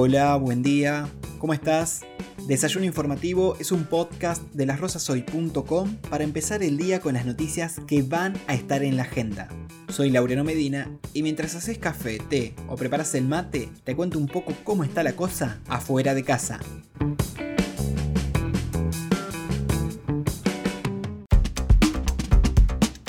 Hola, buen día, ¿cómo estás? Desayuno Informativo es un podcast de lasrosasoy.com para empezar el día con las noticias que van a estar en la agenda. Soy Laureano Medina y mientras haces café, té o preparas el mate, te cuento un poco cómo está la cosa afuera de casa.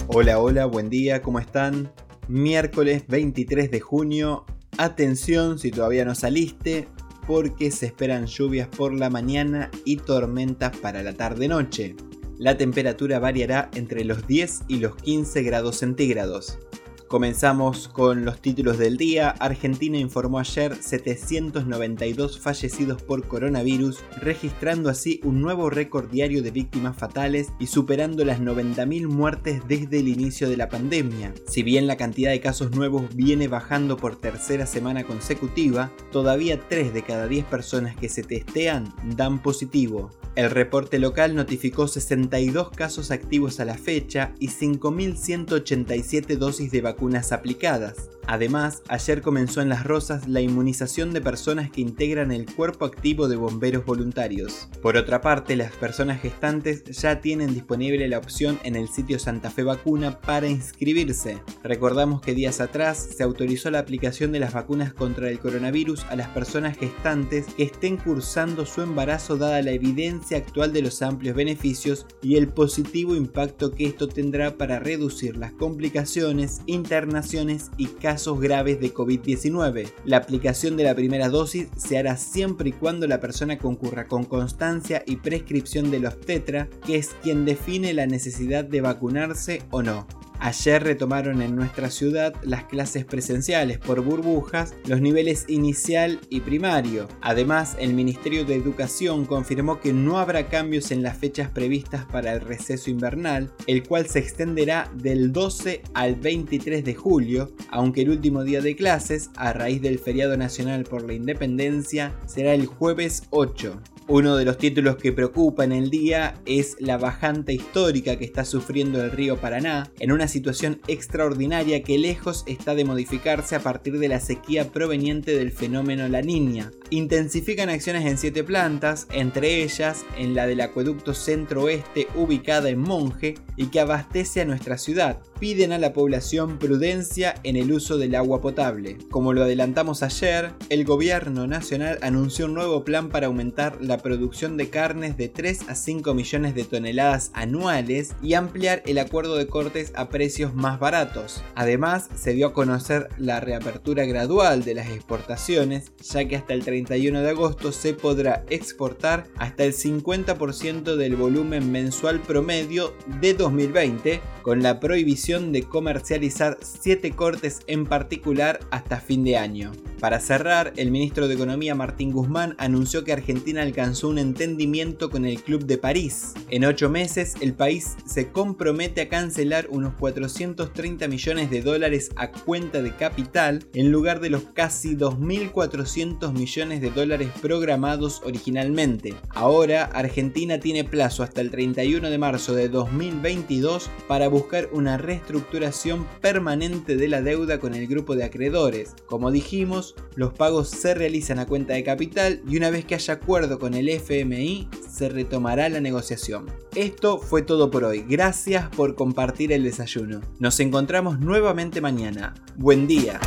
Hola, hola, buen día, ¿cómo están? Miércoles 23 de junio. Atención si todavía no saliste, porque se esperan lluvias por la mañana y tormentas para la tarde-noche. La temperatura variará entre los 10 y los 15 grados centígrados. Comenzamos con los títulos del día. Argentina informó ayer 792 fallecidos por coronavirus, registrando así un nuevo récord diario de víctimas fatales y superando las 90.000 muertes desde el inicio de la pandemia. Si bien la cantidad de casos nuevos viene bajando por tercera semana consecutiva, todavía 3 de cada 10 personas que se testean dan positivo. El reporte local notificó 62 casos activos a la fecha y 5.187 dosis de vacunas aplicadas. Además, ayer comenzó en Las Rosas la inmunización de personas que integran el cuerpo activo de bomberos voluntarios. Por otra parte, las personas gestantes ya tienen disponible la opción en el sitio Santa Fe Vacuna para inscribirse. Recordamos que días atrás se autorizó la aplicación de las vacunas contra el coronavirus a las personas gestantes que estén cursando su embarazo dada la evidencia actual de los amplios beneficios y el positivo impacto que esto tendrá para reducir las complicaciones, internaciones y casos graves de COVID-19. La aplicación de la primera dosis se hará siempre y cuando la persona concurra con constancia y prescripción del obstetra, que es quien define la necesidad de vacunarse o no. Ayer retomaron en nuestra ciudad las clases presenciales por burbujas, los niveles inicial y primario. Además, el Ministerio de Educación confirmó que no habrá cambios en las fechas previstas para el receso invernal, el cual se extenderá del 12 al 23 de julio, aunque el último día de clases, a raíz del feriado nacional por la independencia, será el jueves 8. Uno de los títulos que preocupa en el día es la bajante histórica que está sufriendo el río Paraná, en una situación extraordinaria que lejos está de modificarse a partir de la sequía proveniente del fenómeno La Niña. Intensifican acciones en siete plantas, entre ellas en la del acueducto centro-oeste ubicada en Monje y que abastece a nuestra ciudad. Piden a la población prudencia en el uso del agua potable. Como lo adelantamos ayer, el gobierno nacional anunció un nuevo plan para aumentar la producción de carnes de 3 a 5 millones de toneladas anuales y ampliar el acuerdo de cortes a precios más baratos. Además, se dio a conocer la reapertura gradual de las exportaciones, ya que hasta el 31 de agosto se podrá exportar hasta el 50% del volumen mensual promedio de 2020, con la prohibición de comercializar 7 cortes en particular hasta fin de año. Para cerrar, el ministro de Economía Martín Guzmán anunció que Argentina alcanzó un entendimiento con el Club de París. En ocho meses, el país se compromete a cancelar unos 430 millones de dólares a cuenta de capital en lugar de los casi 2.400 millones de dólares programados originalmente. Ahora, Argentina tiene plazo hasta el 31 de marzo de 2022 para buscar una reestructuración permanente de la deuda con el grupo de acreedores. Como dijimos, los pagos se realizan a cuenta de capital y una vez que haya acuerdo con el FMI, se retomará la negociación. Esto fue todo por hoy. Gracias por compartir el desayuno. Nos encontramos nuevamente mañana. Buen día.